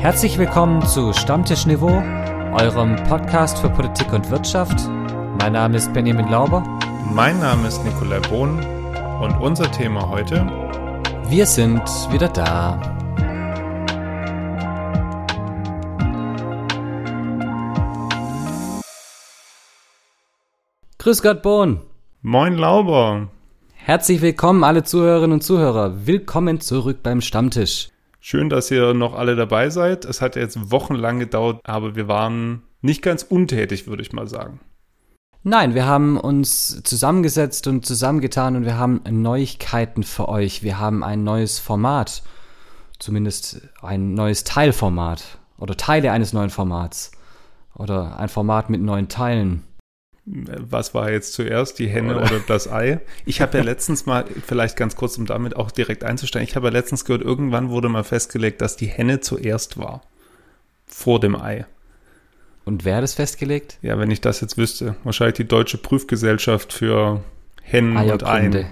Herzlich willkommen zu Stammtischniveau, eurem Podcast für Politik und Wirtschaft. Mein Name ist Benjamin Lauber. Mein Name ist Nikolai Bohn und unser Thema heute. Wir sind wieder da. Grüß Gott, Bohn. Moin, Lauber. Herzlich willkommen, alle Zuhörerinnen und Zuhörer. Willkommen zurück beim Stammtisch. Schön, dass ihr noch alle dabei seid. Es hat jetzt wochenlang gedauert, aber wir waren nicht ganz untätig, würde ich mal sagen. Nein, wir haben uns zusammengesetzt und zusammengetan und wir haben Neuigkeiten für euch. Wir haben ein neues Format, zumindest ein neues Teilformat oder Teile eines neuen Formats oder ein Format mit neuen Teilen was war jetzt zuerst, die Henne oder, oder das Ei? Ich habe ja letztens mal, vielleicht ganz kurz, um damit auch direkt einzusteigen, ich habe ja letztens gehört, irgendwann wurde mal festgelegt, dass die Henne zuerst war. Vor dem Ei. Und wer hat es festgelegt? Ja, wenn ich das jetzt wüsste. Wahrscheinlich die Deutsche Prüfgesellschaft für Hennen und Eien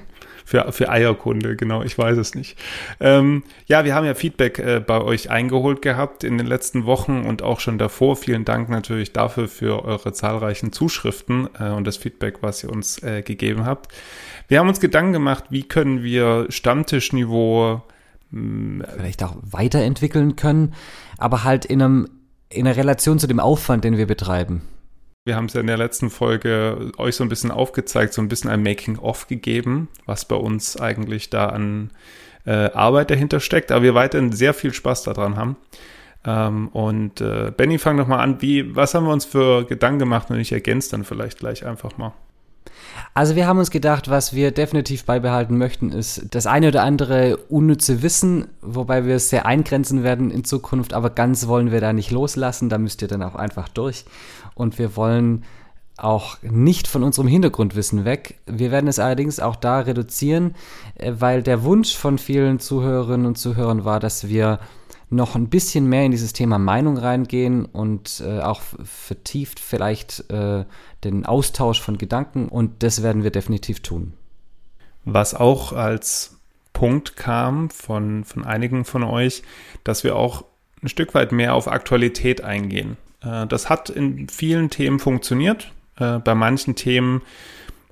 für, für Eierkunde, genau, ich weiß es nicht. Ähm, ja, wir haben ja Feedback äh, bei euch eingeholt gehabt in den letzten Wochen und auch schon davor. Vielen Dank natürlich dafür für eure zahlreichen Zuschriften äh, und das Feedback, was ihr uns äh, gegeben habt. Wir haben uns Gedanken gemacht, wie können wir Stammtischniveau hm, vielleicht auch weiterentwickeln können, aber halt in einem in einer Relation zu dem Aufwand, den wir betreiben. Wir haben es ja in der letzten Folge euch so ein bisschen aufgezeigt, so ein bisschen ein Making-of gegeben, was bei uns eigentlich da an äh, Arbeit dahinter steckt, aber wir weiterhin sehr viel Spaß daran haben. Ähm, und äh, Benny, fang doch mal an. Wie, was haben wir uns für Gedanken gemacht und ich ergänze dann vielleicht gleich einfach mal. Also wir haben uns gedacht, was wir definitiv beibehalten möchten, ist das eine oder andere unnütze Wissen, wobei wir es sehr eingrenzen werden in Zukunft, aber ganz wollen wir da nicht loslassen, da müsst ihr dann auch einfach durch und wir wollen auch nicht von unserem Hintergrundwissen weg. Wir werden es allerdings auch da reduzieren, äh, weil der Wunsch von vielen Zuhörerinnen und Zuhörern war, dass wir noch ein bisschen mehr in dieses Thema Meinung reingehen und äh, auch vertieft vielleicht äh, den Austausch von Gedanken und das werden wir definitiv tun. Was auch als Punkt kam von, von einigen von euch, dass wir auch ein Stück weit mehr auf Aktualität eingehen. Äh, das hat in vielen Themen funktioniert. Äh, bei manchen Themen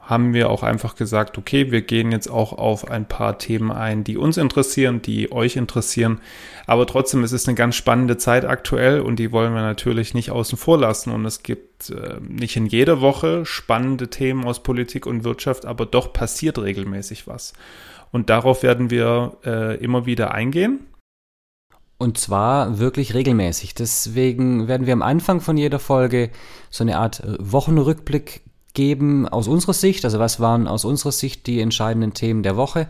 haben wir auch einfach gesagt, okay, wir gehen jetzt auch auf ein paar Themen ein, die uns interessieren, die euch interessieren. Aber trotzdem ist es eine ganz spannende Zeit aktuell und die wollen wir natürlich nicht außen vor lassen. Und es gibt äh, nicht in jeder Woche spannende Themen aus Politik und Wirtschaft, aber doch passiert regelmäßig was. Und darauf werden wir äh, immer wieder eingehen. Und zwar wirklich regelmäßig. Deswegen werden wir am Anfang von jeder Folge so eine Art äh, Wochenrückblick geben aus unserer Sicht. Also was waren aus unserer Sicht die entscheidenden Themen der Woche?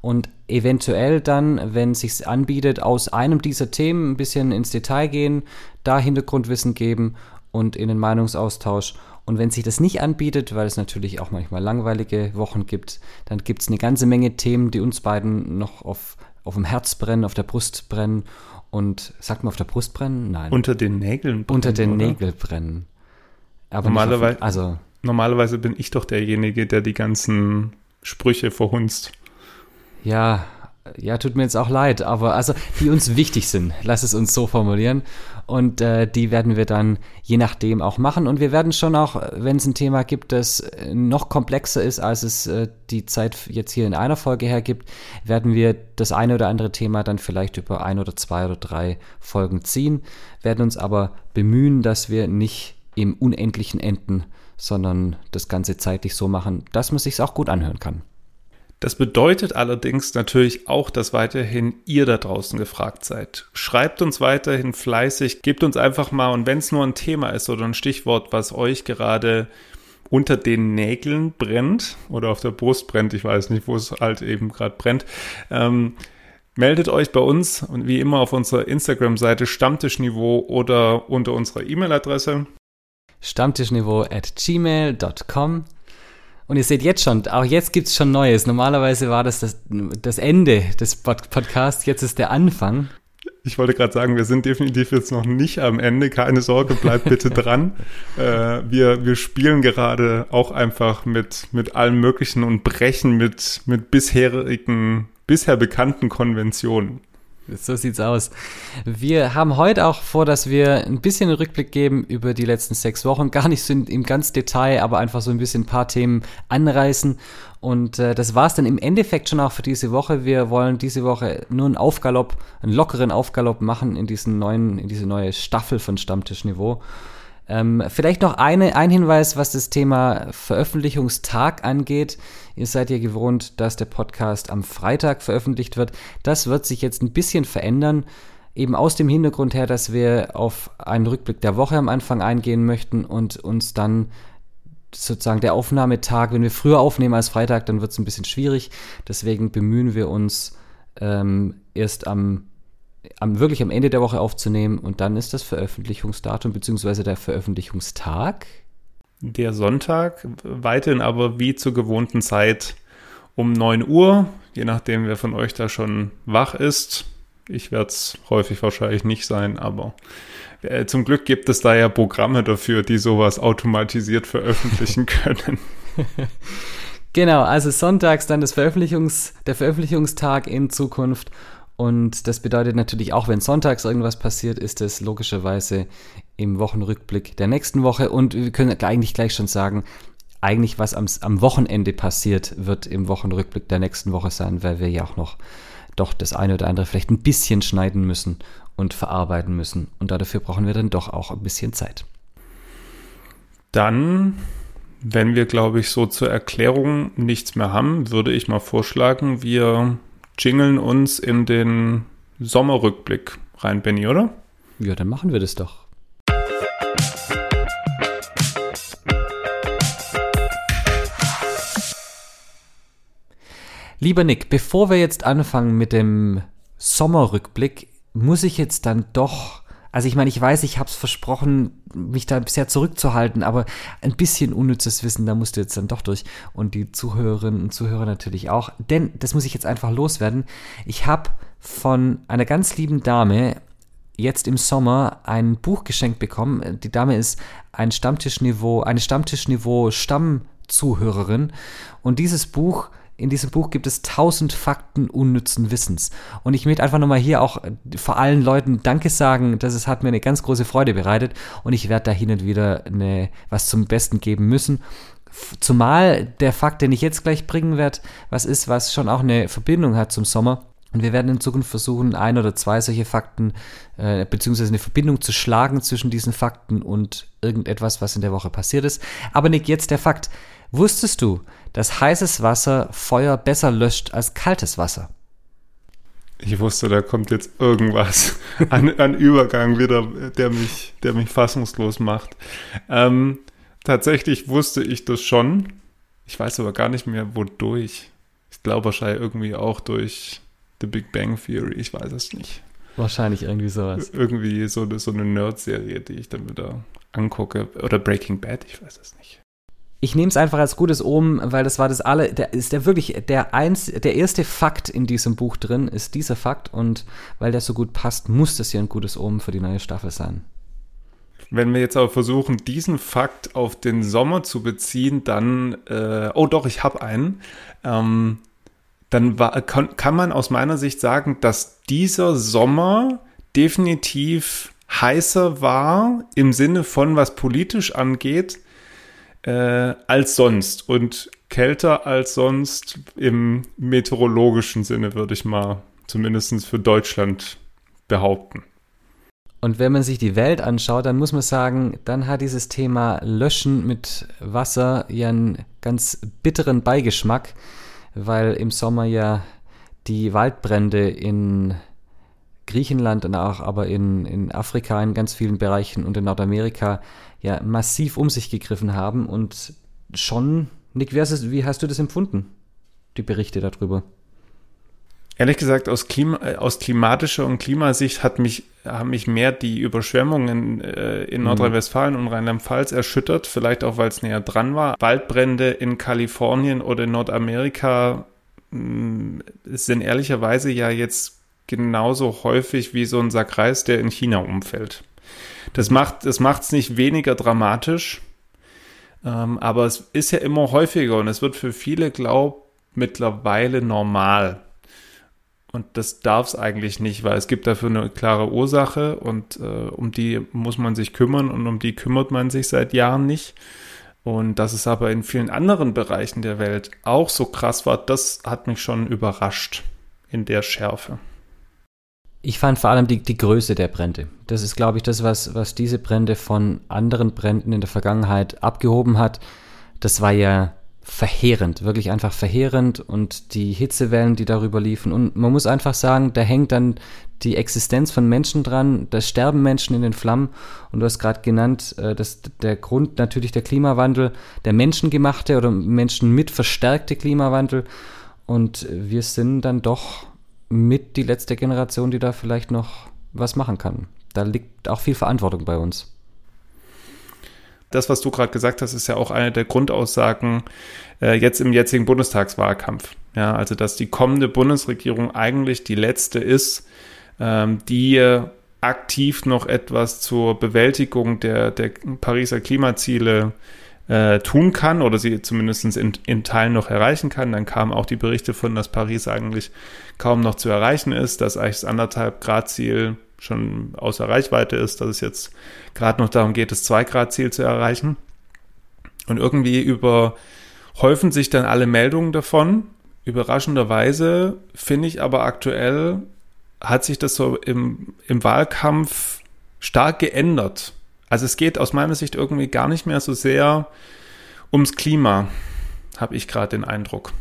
Und eventuell dann, wenn es sich anbietet, aus einem dieser Themen ein bisschen ins Detail gehen, da Hintergrundwissen geben und in den Meinungsaustausch. Und wenn sich das nicht anbietet, weil es natürlich auch manchmal langweilige Wochen gibt, dann gibt es eine ganze Menge Themen, die uns beiden noch auf, auf dem Herz brennen, auf der Brust brennen und sagt man auf der Brust brennen? Nein. Unter den Nägeln brennen. Unter den Nägeln brennen. Aber normalerweise, auf, also, normalerweise bin ich doch derjenige, der die ganzen Sprüche verhunzt. Ja, ja, tut mir jetzt auch leid, aber also die uns wichtig sind, lass es uns so formulieren. Und äh, die werden wir dann je nachdem auch machen. Und wir werden schon auch, wenn es ein Thema gibt, das noch komplexer ist, als es äh, die Zeit jetzt hier in einer Folge hergibt, werden wir das eine oder andere Thema dann vielleicht über ein oder zwei oder drei Folgen ziehen, werden uns aber bemühen, dass wir nicht im Unendlichen enden, sondern das Ganze zeitlich so machen, dass man sich auch gut anhören kann. Das bedeutet allerdings natürlich auch, dass weiterhin ihr da draußen gefragt seid. Schreibt uns weiterhin fleißig, gebt uns einfach mal, und wenn es nur ein Thema ist oder ein Stichwort, was euch gerade unter den Nägeln brennt oder auf der Brust brennt, ich weiß nicht, wo es halt eben gerade brennt, ähm, meldet euch bei uns und wie immer auf unserer Instagram-Seite Stammtischniveau oder unter unserer E-Mail-Adresse stammtischniveau at gmail.com und ihr seht jetzt schon, auch jetzt gibt es schon Neues. Normalerweise war das, das das Ende des Podcasts, jetzt ist der Anfang. Ich wollte gerade sagen, wir sind definitiv jetzt noch nicht am Ende. Keine Sorge, bleibt bitte dran. Äh, wir, wir spielen gerade auch einfach mit, mit allem Möglichen und brechen mit, mit bisherigen, bisher bekannten Konventionen. So sieht's aus. Wir haben heute auch vor, dass wir ein bisschen einen Rückblick geben über die letzten sechs Wochen. Gar nicht so im ganz Detail, aber einfach so ein bisschen ein paar Themen anreißen. Und äh, das war's dann im Endeffekt schon auch für diese Woche. Wir wollen diese Woche nur einen Aufgalopp, einen lockeren Aufgalopp machen in diesen neuen, in diese neue Staffel von Stammtischniveau. Ähm, vielleicht noch eine, ein Hinweis, was das Thema Veröffentlichungstag angeht. Ihr seid ja gewohnt, dass der Podcast am Freitag veröffentlicht wird. Das wird sich jetzt ein bisschen verändern. Eben aus dem Hintergrund her, dass wir auf einen Rückblick der Woche am Anfang eingehen möchten und uns dann sozusagen der Aufnahmetag, wenn wir früher aufnehmen als Freitag, dann wird es ein bisschen schwierig. Deswegen bemühen wir uns ähm, erst am am, wirklich am Ende der Woche aufzunehmen und dann ist das Veröffentlichungsdatum bzw. der Veröffentlichungstag. Der Sonntag, weiterhin aber wie zur gewohnten Zeit um 9 Uhr, je nachdem wer von euch da schon wach ist. Ich werde es häufig wahrscheinlich nicht sein, aber äh, zum Glück gibt es da ja Programme dafür, die sowas automatisiert veröffentlichen können. genau, also sonntags dann das Veröffentlichungs, der Veröffentlichungstag in Zukunft und das bedeutet natürlich auch, wenn sonntags irgendwas passiert, ist es logischerweise im Wochenrückblick der nächsten Woche. Und wir können eigentlich gleich schon sagen, eigentlich was am, am Wochenende passiert, wird im Wochenrückblick der nächsten Woche sein, weil wir ja auch noch doch das eine oder andere vielleicht ein bisschen schneiden müssen und verarbeiten müssen. Und dafür brauchen wir dann doch auch ein bisschen Zeit. Dann, wenn wir, glaube ich, so zur Erklärung nichts mehr haben, würde ich mal vorschlagen, wir jingeln uns in den Sommerrückblick rein, Benny, oder? Ja, dann machen wir das doch. Lieber Nick, bevor wir jetzt anfangen mit dem Sommerrückblick, muss ich jetzt dann doch also ich meine, ich weiß, ich habe es versprochen, mich da bisher zurückzuhalten, aber ein bisschen unnützes Wissen, da musst du jetzt dann doch durch. Und die Zuhörerinnen und Zuhörer natürlich auch. Denn, das muss ich jetzt einfach loswerden, ich habe von einer ganz lieben Dame jetzt im Sommer ein Buch geschenkt bekommen. Die Dame ist ein Stammtischniveau, eine Stammtischniveau Stammzuhörerin. Und dieses Buch in diesem Buch gibt es tausend Fakten unnützen Wissens. Und ich möchte einfach nochmal hier auch vor allen Leuten Danke sagen. Das ist, hat mir eine ganz große Freude bereitet. Und ich werde da hin und wieder eine, was zum Besten geben müssen. Zumal der Fakt, den ich jetzt gleich bringen werde, was ist, was schon auch eine Verbindung hat zum Sommer. Und wir werden in Zukunft versuchen, ein oder zwei solche Fakten, äh, beziehungsweise eine Verbindung zu schlagen zwischen diesen Fakten und irgendetwas, was in der Woche passiert ist. Aber Nick, jetzt der Fakt. Wusstest du, dass heißes Wasser Feuer besser löscht als kaltes Wasser? Ich wusste, da kommt jetzt irgendwas an, an Übergang wieder, der mich, der mich fassungslos macht. Ähm, tatsächlich wusste ich das schon. Ich weiß aber gar nicht mehr, wodurch. Ich glaube wahrscheinlich irgendwie auch durch The Big Bang Theory. Ich weiß es nicht. Wahrscheinlich irgendwie sowas. Irgendwie so, so eine Nerd-Serie, die ich dann wieder angucke. Oder Breaking Bad, ich weiß es nicht ich nehme es einfach als gutes Omen, weil das war das alle, der ist der wirklich der eins, der erste Fakt in diesem Buch drin ist dieser Fakt und weil der so gut passt, muss das hier ein gutes Omen für die neue Staffel sein. Wenn wir jetzt aber versuchen, diesen Fakt auf den Sommer zu beziehen, dann, äh, oh doch, ich habe einen, ähm, dann war, kann, kann man aus meiner Sicht sagen, dass dieser Sommer definitiv heißer war im Sinne von, was politisch angeht, äh, als sonst und kälter als sonst im meteorologischen Sinne, würde ich mal zumindest für Deutschland behaupten. Und wenn man sich die Welt anschaut, dann muss man sagen, dann hat dieses Thema Löschen mit Wasser ja einen ganz bitteren Beigeschmack, weil im Sommer ja die Waldbrände in Griechenland und auch aber in, in Afrika in ganz vielen Bereichen und in Nordamerika ja massiv um sich gegriffen haben und schon, Nick, wie hast, es, wie hast du das empfunden, die Berichte darüber? Ehrlich gesagt, aus, Klima, äh, aus klimatischer und Klimasicht hat mich, haben mich mehr die Überschwemmungen äh, in mhm. Nordrhein-Westfalen und Rheinland-Pfalz erschüttert, vielleicht auch, weil es näher dran war. Waldbrände in Kalifornien oder in Nordamerika mh, mm, sind ehrlicherweise ja jetzt genauso häufig wie so ein Sack Reis, der in China umfällt. Das macht es macht's nicht weniger dramatisch, ähm, aber es ist ja immer häufiger und es wird für viele, glaub, mittlerweile normal. Und das darf es eigentlich nicht, weil es gibt dafür eine klare Ursache und äh, um die muss man sich kümmern und um die kümmert man sich seit Jahren nicht. Und dass es aber in vielen anderen Bereichen der Welt auch so krass war, das hat mich schon überrascht in der Schärfe. Ich fand vor allem die, die Größe der Brände. Das ist, glaube ich, das, was, was diese Brände von anderen Bränden in der Vergangenheit abgehoben hat. Das war ja verheerend, wirklich einfach verheerend und die Hitzewellen, die darüber liefen. Und man muss einfach sagen, da hängt dann die Existenz von Menschen dran, da sterben Menschen in den Flammen. Und du hast gerade genannt, äh, dass der Grund natürlich der Klimawandel, der menschengemachte oder Menschen mit verstärkte Klimawandel. Und wir sind dann doch mit die letzte Generation, die da vielleicht noch was machen kann. Da liegt auch viel Verantwortung bei uns das, was du gerade gesagt hast, ist ja auch eine der Grundaussagen äh, jetzt im jetzigen Bundestagswahlkampf. Ja, also dass die kommende Bundesregierung eigentlich die letzte ist, ähm, die aktiv noch etwas zur Bewältigung der, der Pariser Klimaziele äh, tun kann oder sie zumindest in, in Teilen noch erreichen kann. Dann kamen auch die Berichte von, dass Paris eigentlich kaum noch zu erreichen ist, dass eigentlich das anderthalb Grad Ziel schon außer Reichweite ist, dass es jetzt gerade noch darum geht, das 2-Grad-Ziel zu erreichen. Und irgendwie überhäufen sich dann alle Meldungen davon. Überraschenderweise finde ich aber aktuell hat sich das so im, im Wahlkampf stark geändert. Also es geht aus meiner Sicht irgendwie gar nicht mehr so sehr ums Klima, habe ich gerade den Eindruck.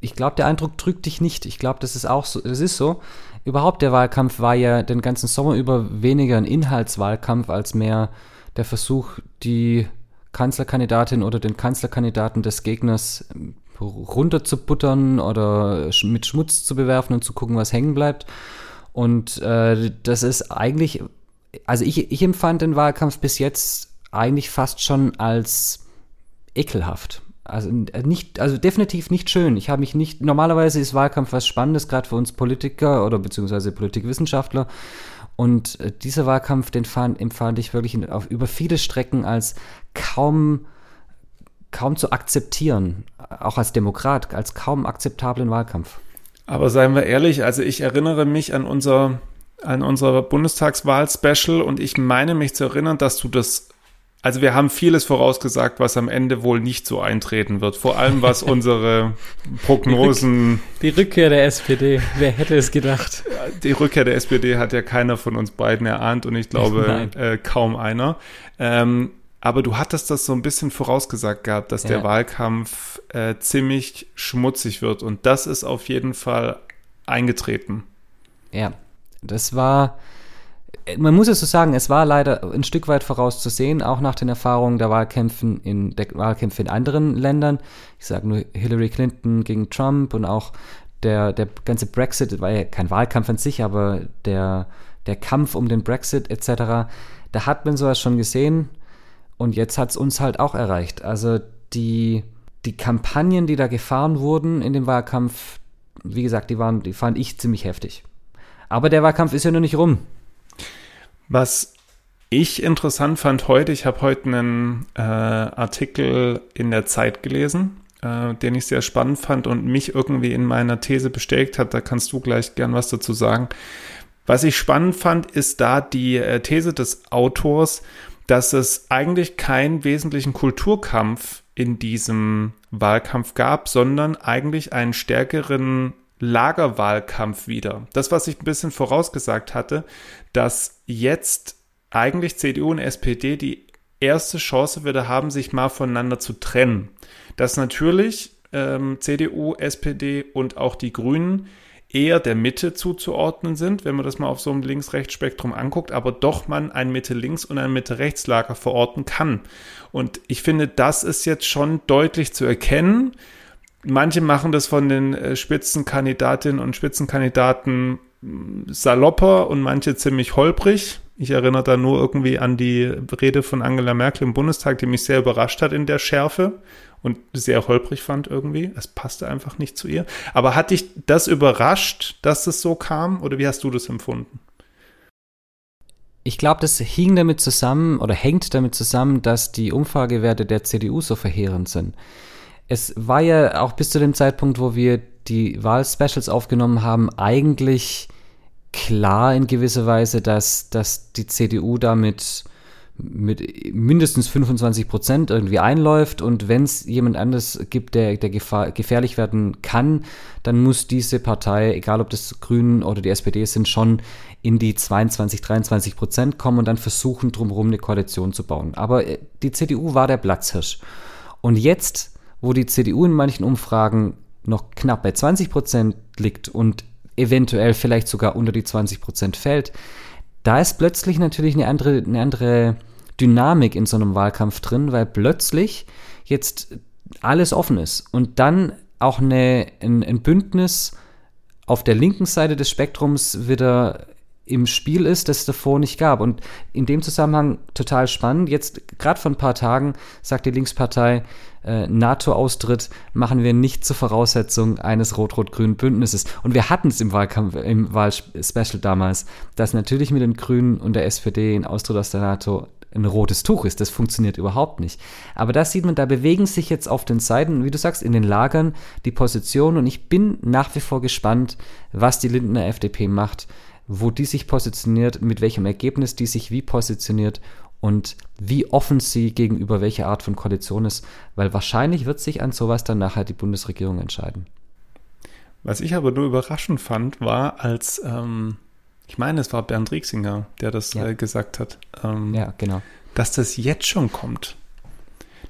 Ich glaube, der Eindruck trügt dich nicht. Ich glaube, das ist auch so. Das ist so. Überhaupt der Wahlkampf war ja den ganzen Sommer über weniger ein Inhaltswahlkampf als mehr der Versuch, die Kanzlerkandidatin oder den Kanzlerkandidaten des Gegners ähm, runterzubuttern oder mit Schmutz zu bewerfen und zu gucken, was hängen bleibt. Und äh, das ist eigentlich, also ich, ich empfand den Wahlkampf bis jetzt eigentlich fast schon als ekelhaft. Also äh, nicht, also definitiv nicht schön. Ich habe mich nicht. Normalerweise ist Wahlkampf was Spannendes, gerade für uns Politiker oder beziehungsweise Politikwissenschaftler. Und äh, dieser Wahlkampf, den fand, empfand ich wirklich auf, über viele Strecken als kaum, kaum zu akzeptieren, auch als Demokrat, als kaum akzeptablen Wahlkampf. Aber seien wir ehrlich, also ich erinnere mich an unser, an unser Bundestagswahl-Special und ich meine mich zu erinnern, dass du das also wir haben vieles vorausgesagt, was am Ende wohl nicht so eintreten wird. Vor allem was unsere Prognosen. Die, Rück die Rückkehr der SPD. Wer hätte es gedacht? Die Rückkehr der SPD hat ja keiner von uns beiden erahnt und ich glaube äh, kaum einer. Ähm, aber du hattest das so ein bisschen vorausgesagt gehabt, dass ja. der Wahlkampf äh, ziemlich schmutzig wird und das ist auf jeden Fall eingetreten. Ja, das war man muss es so sagen, es war leider ein Stück weit vorauszusehen, auch nach den Erfahrungen der Wahlkämpfen in der Wahlkämpfe in anderen Ländern. Ich sage nur Hillary Clinton gegen Trump und auch der, der ganze Brexit, war ja kein Wahlkampf an sich, aber der, der Kampf um den Brexit etc., da hat man sowas schon gesehen und jetzt hat es uns halt auch erreicht. Also die, die Kampagnen, die da gefahren wurden in dem Wahlkampf, wie gesagt, die waren, die fand ich ziemlich heftig. Aber der Wahlkampf ist ja noch nicht rum. Was ich interessant fand heute, ich habe heute einen äh, Artikel in der Zeit gelesen, äh, den ich sehr spannend fand und mich irgendwie in meiner These bestätigt hat. Da kannst du gleich gern was dazu sagen. Was ich spannend fand, ist da die äh, These des Autors, dass es eigentlich keinen wesentlichen Kulturkampf in diesem Wahlkampf gab, sondern eigentlich einen stärkeren Lagerwahlkampf wieder. Das, was ich ein bisschen vorausgesagt hatte, dass jetzt eigentlich CDU und SPD die erste Chance wieder haben, sich mal voneinander zu trennen. Dass natürlich ähm, CDU, SPD und auch die Grünen eher der Mitte zuzuordnen sind, wenn man das mal auf so einem Links-Rechts-Spektrum anguckt, aber doch man ein Mitte-Links- und ein Mitte-Rechts-Lager verorten kann. Und ich finde, das ist jetzt schon deutlich zu erkennen manche machen das von den äh, Spitzenkandidatinnen und Spitzenkandidaten mm, salopper und manche ziemlich holprig. Ich erinnere da nur irgendwie an die Rede von Angela Merkel im Bundestag, die mich sehr überrascht hat in der Schärfe und sehr holprig fand irgendwie. Es passte einfach nicht zu ihr. Aber hat dich das überrascht, dass es so kam oder wie hast du das empfunden? Ich glaube, das hing damit zusammen oder hängt damit zusammen, dass die Umfragewerte der CDU so verheerend sind es war ja auch bis zu dem Zeitpunkt, wo wir die Wahlspecials aufgenommen haben, eigentlich klar in gewisser Weise, dass, dass die CDU damit mit mindestens 25 Prozent irgendwie einläuft und wenn es jemand anderes gibt, der, der Gefahr, gefährlich werden kann, dann muss diese Partei, egal ob das Grünen oder die SPD sind, schon in die 22, 23 Prozent kommen und dann versuchen, drumherum eine Koalition zu bauen. Aber äh, die CDU war der Platzhirsch. Und jetzt, wo die CDU in manchen Umfragen noch knapp bei 20 Prozent liegt und eventuell vielleicht sogar unter die 20 Prozent fällt, da ist plötzlich natürlich eine andere, eine andere Dynamik in so einem Wahlkampf drin, weil plötzlich jetzt alles offen ist und dann auch eine, ein, ein Bündnis auf der linken Seite des Spektrums wieder im Spiel ist, das es davor nicht gab. Und in dem Zusammenhang total spannend. Jetzt, gerade vor ein paar Tagen, sagt die Linkspartei, äh, NATO-Austritt machen wir nicht zur Voraussetzung eines rot-rot-grünen Bündnisses. Und wir hatten es im Wahlkampf, im Wahlspecial damals, dass natürlich mit den Grünen und der SPD ein Austritt aus der NATO ein rotes Tuch ist. Das funktioniert überhaupt nicht. Aber da sieht man, da bewegen sich jetzt auf den Seiten, wie du sagst, in den Lagern die Positionen. Und ich bin nach wie vor gespannt, was die Lindner FDP macht wo die sich positioniert, mit welchem Ergebnis die sich wie positioniert und wie offen sie gegenüber welcher Art von Koalition ist, weil wahrscheinlich wird sich an sowas dann nachher die Bundesregierung entscheiden. Was ich aber nur überraschend fand, war, als, ähm, ich meine, es war Bernd Rieksinger, der das ja. äh, gesagt hat, ähm, ja, genau. dass das jetzt schon kommt.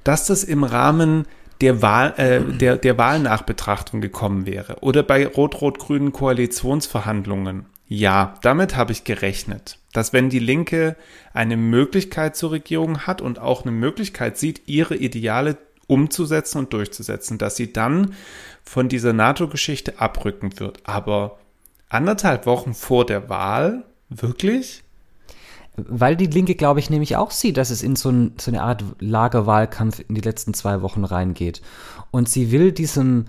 Dass das im Rahmen der, Wahl, äh, der, der Wahlnachbetrachtung gekommen wäre oder bei rot-rot-grünen Koalitionsverhandlungen ja, damit habe ich gerechnet, dass wenn die Linke eine Möglichkeit zur Regierung hat und auch eine Möglichkeit sieht, ihre Ideale umzusetzen und durchzusetzen, dass sie dann von dieser NATO-Geschichte abrücken wird. Aber anderthalb Wochen vor der Wahl, wirklich? Weil die Linke, glaube ich, nämlich auch sieht, dass es in so, ein, so eine Art Lagerwahlkampf in die letzten zwei Wochen reingeht. Und sie will diesem,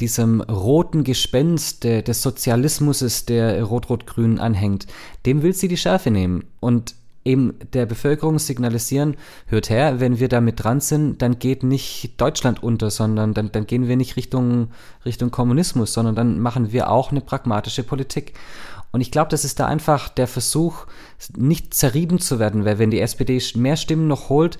diesem roten Gespenst der, des Sozialismus, der Rot-Rot-Grün anhängt, dem will sie die Schärfe nehmen und eben der Bevölkerung signalisieren, hört her, wenn wir damit dran sind, dann geht nicht Deutschland unter, sondern dann, dann gehen wir nicht Richtung, Richtung Kommunismus, sondern dann machen wir auch eine pragmatische Politik. Und ich glaube, das ist da einfach der Versuch, nicht zerrieben zu werden, weil wenn die SPD mehr Stimmen noch holt,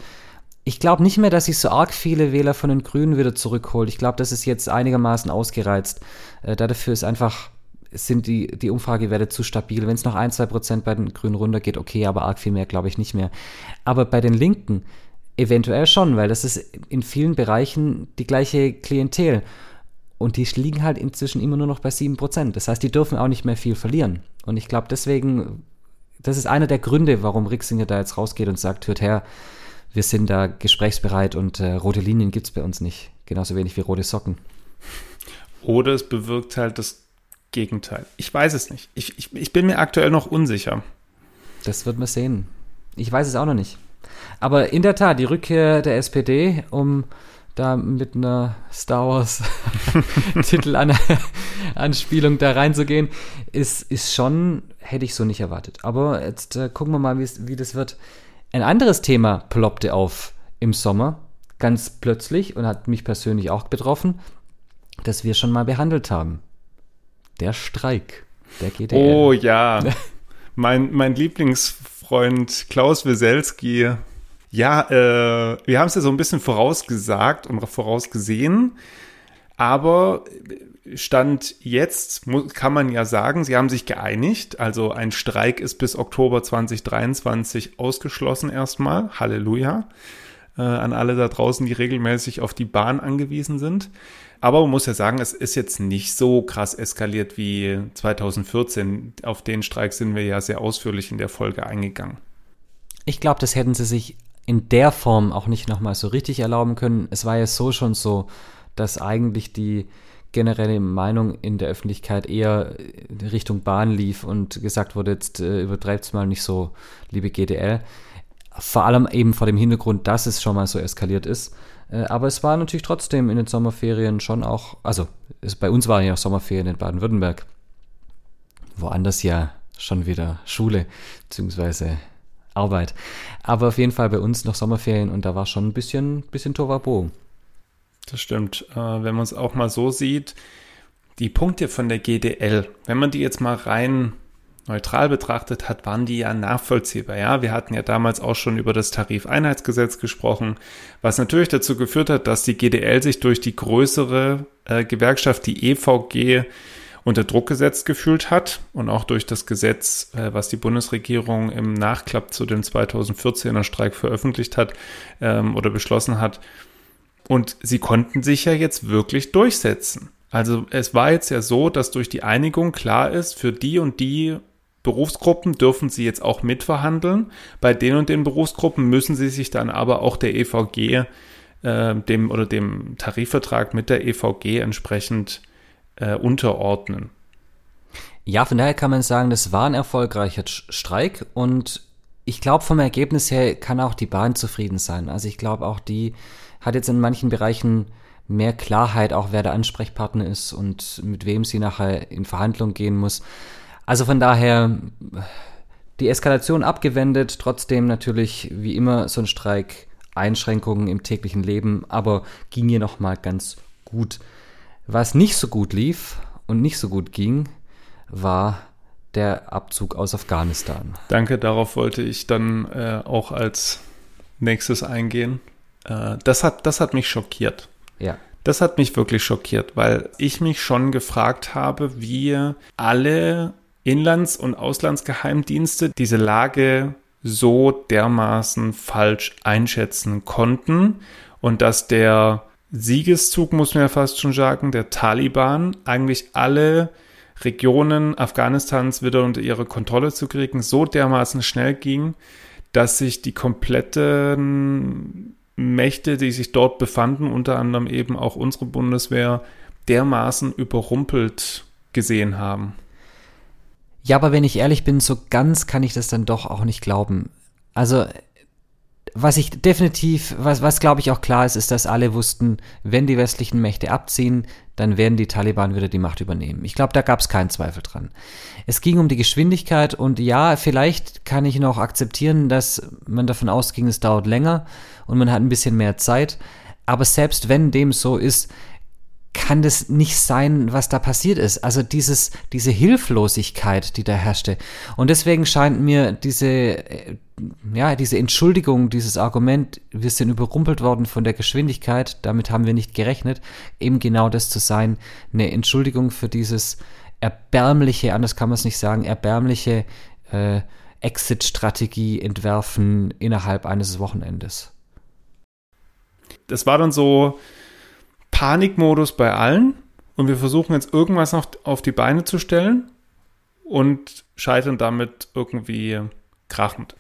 ich glaube nicht mehr, dass sich so arg viele Wähler von den Grünen wieder zurückholt. Ich glaube, das ist jetzt einigermaßen ausgereizt. Äh, dafür ist einfach, sind die, die Umfragewerte zu stabil. Wenn es noch ein, zwei Prozent bei den Grünen runtergeht, okay, aber arg viel mehr glaube ich nicht mehr. Aber bei den Linken eventuell schon, weil das ist in vielen Bereichen die gleiche Klientel. Und die liegen halt inzwischen immer nur noch bei sieben Prozent. Das heißt, die dürfen auch nicht mehr viel verlieren. Und ich glaube, deswegen, das ist einer der Gründe, warum Rixinger da jetzt rausgeht und sagt, hört her, wir sind da gesprächsbereit und äh, rote Linien gibt es bei uns nicht. Genauso wenig wie rote Socken. Oder es bewirkt halt das Gegenteil. Ich weiß es nicht. Ich, ich, ich bin mir aktuell noch unsicher. Das wird man sehen. Ich weiß es auch noch nicht. Aber in der Tat, die Rückkehr der SPD, um da mit einer Star Wars Titelanspielung da reinzugehen, ist, ist schon, hätte ich so nicht erwartet. Aber jetzt äh, gucken wir mal, wie das wird. Ein anderes Thema ploppte auf im Sommer, ganz plötzlich und hat mich persönlich auch betroffen, das wir schon mal behandelt haben. Der Streik der GDL. Oh ja, mein, mein Lieblingsfreund Klaus Wieselski. Ja, äh, wir haben es ja so ein bisschen vorausgesagt und vorausgesehen, aber Stand jetzt kann man ja sagen, sie haben sich geeinigt. Also ein Streik ist bis Oktober 2023 ausgeschlossen erstmal. Halleluja. Äh, an alle da draußen, die regelmäßig auf die Bahn angewiesen sind. Aber man muss ja sagen, es ist jetzt nicht so krass eskaliert wie 2014. Auf den Streik sind wir ja sehr ausführlich in der Folge eingegangen. Ich glaube, das hätten sie sich in der Form auch nicht nochmal so richtig erlauben können. Es war ja so schon so, dass eigentlich die generelle Meinung in der Öffentlichkeit eher Richtung Bahn lief und gesagt wurde, jetzt äh, übertreibt es mal nicht so, liebe GDL. Vor allem eben vor dem Hintergrund, dass es schon mal so eskaliert ist. Äh, aber es war natürlich trotzdem in den Sommerferien schon auch, also es, bei uns waren ja auch Sommerferien in Baden-Württemberg. Woanders ja schon wieder Schule bzw. Arbeit. Aber auf jeden Fall bei uns noch Sommerferien und da war schon ein bisschen, bisschen Tovabo. Das stimmt. Äh, wenn man es auch mal so sieht, die Punkte von der GDL, wenn man die jetzt mal rein neutral betrachtet hat, waren die ja nachvollziehbar. Ja, wir hatten ja damals auch schon über das Tarifeinheitsgesetz gesprochen, was natürlich dazu geführt hat, dass die GDL sich durch die größere äh, Gewerkschaft, die EVG, unter Druck gesetzt gefühlt hat und auch durch das Gesetz, äh, was die Bundesregierung im Nachklapp zu dem 2014er Streik veröffentlicht hat ähm, oder beschlossen hat. Und sie konnten sich ja jetzt wirklich durchsetzen. Also es war jetzt ja so, dass durch die Einigung klar ist, für die und die Berufsgruppen dürfen sie jetzt auch mitverhandeln. Bei den und den Berufsgruppen müssen sie sich dann aber auch der EVG, äh, dem oder dem Tarifvertrag mit der EVG entsprechend äh, unterordnen. Ja, von daher kann man sagen, das war ein erfolgreicher Streik und ich glaube, vom Ergebnis her kann auch die Bahn zufrieden sein. Also ich glaube, auch die hat jetzt in manchen Bereichen mehr Klarheit, auch wer der Ansprechpartner ist und mit wem sie nachher in Verhandlung gehen muss. Also von daher die Eskalation abgewendet, trotzdem natürlich wie immer so ein Streik, Einschränkungen im täglichen Leben, aber ging hier nochmal ganz gut. Was nicht so gut lief und nicht so gut ging, war der Abzug aus Afghanistan. Danke, darauf wollte ich dann äh, auch als nächstes eingehen. Äh, das, hat, das hat mich schockiert. Ja. Das hat mich wirklich schockiert, weil ich mich schon gefragt habe, wie alle Inlands- und Auslandsgeheimdienste diese Lage so dermaßen falsch einschätzen konnten und dass der Siegeszug, muss man ja fast schon sagen, der Taliban eigentlich alle Regionen Afghanistans wieder unter ihre Kontrolle zu kriegen, so dermaßen schnell ging, dass sich die kompletten Mächte, die sich dort befanden, unter anderem eben auch unsere Bundeswehr, dermaßen überrumpelt gesehen haben. Ja, aber wenn ich ehrlich bin, so ganz kann ich das dann doch auch nicht glauben. Also was ich definitiv, was, was glaube ich auch klar ist, ist, dass alle wussten, wenn die westlichen Mächte abziehen, dann werden die Taliban wieder die Macht übernehmen. Ich glaube, da gab es keinen Zweifel dran. Es ging um die Geschwindigkeit und ja, vielleicht kann ich noch akzeptieren, dass man davon ausging, es dauert länger und man hat ein bisschen mehr Zeit. Aber selbst wenn dem so ist, kann das nicht sein, was da passiert ist. Also dieses, diese Hilflosigkeit, die da herrschte. Und deswegen scheint mir diese, äh, ja, diese Entschuldigung, dieses Argument, wir sind überrumpelt worden von der Geschwindigkeit, damit haben wir nicht gerechnet, eben genau das zu sein, eine Entschuldigung für dieses erbärmliche, anders kann man es nicht sagen, erbärmliche äh, Exit-Strategie entwerfen innerhalb eines Wochenendes. Das war dann so, Panikmodus bei allen und wir versuchen jetzt irgendwas noch auf die Beine zu stellen und scheitern damit irgendwie krachend.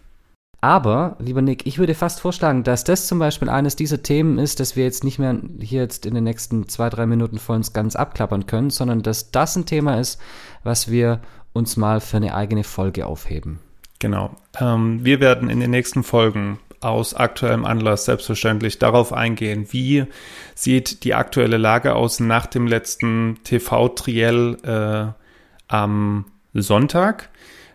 Aber, lieber Nick, ich würde fast vorschlagen, dass das zum Beispiel eines dieser Themen ist, dass wir jetzt nicht mehr hier jetzt in den nächsten zwei, drei Minuten voll uns ganz abklappern können, sondern dass das ein Thema ist, was wir uns mal für eine eigene Folge aufheben. Genau. Ähm, wir werden in den nächsten Folgen aus aktuellem Anlass selbstverständlich darauf eingehen, wie sieht die aktuelle Lage aus nach dem letzten TV-Triell äh, am Sonntag.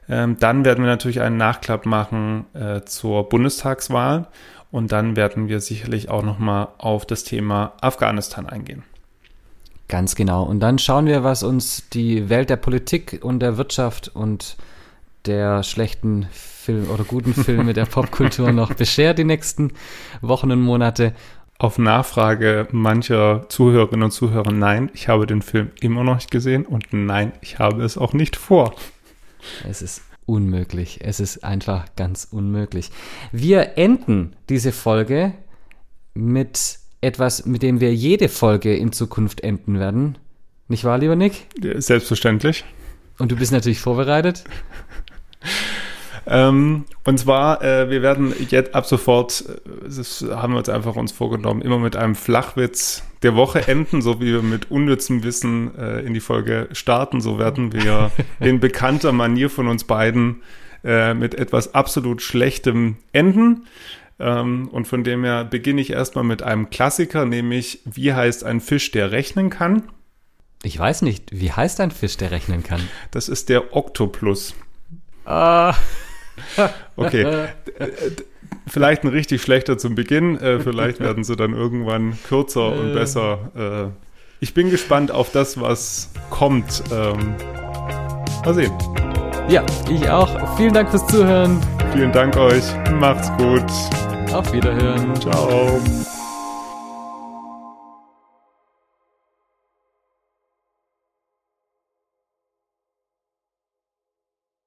Ähm, dann werden wir natürlich einen Nachklapp machen äh, zur Bundestagswahl und dann werden wir sicherlich auch nochmal auf das Thema Afghanistan eingehen. Ganz genau. Und dann schauen wir, was uns die Welt der Politik und der Wirtschaft und der schlechten Film oder guten Filme der Popkultur noch beschert die nächsten Wochen und Monate. Auf Nachfrage mancher Zuhörerinnen und Zuhörer, nein, ich habe den Film immer noch nicht gesehen und nein, ich habe es auch nicht vor. Es ist unmöglich. Es ist einfach ganz unmöglich. Wir enden diese Folge mit etwas, mit dem wir jede Folge in Zukunft enden werden. Nicht wahr, lieber Nick? Selbstverständlich. Und du bist natürlich vorbereitet. Ähm, und zwar, äh, wir werden jetzt ab sofort, äh, das haben wir uns einfach uns vorgenommen, immer mit einem Flachwitz der Woche enden, so wie wir mit unnützem Wissen äh, in die Folge starten. So werden wir in bekannter Manier von uns beiden äh, mit etwas absolut Schlechtem enden. Ähm, und von dem her beginne ich erstmal mit einem Klassiker, nämlich wie heißt ein Fisch, der rechnen kann? Ich weiß nicht, wie heißt ein Fisch, der rechnen kann? Das ist der Oktopus. Ah. Okay. Vielleicht ein richtig schlechter zum Beginn. Äh, vielleicht werden sie dann irgendwann kürzer und äh. besser. ich bin gespannt auf das, was kommt. Ähm, mal sehen. Ja, ich auch. Vielen Dank fürs Zuhören. Vielen Dank euch. Macht's gut. Auf Wiederhören. Ciao.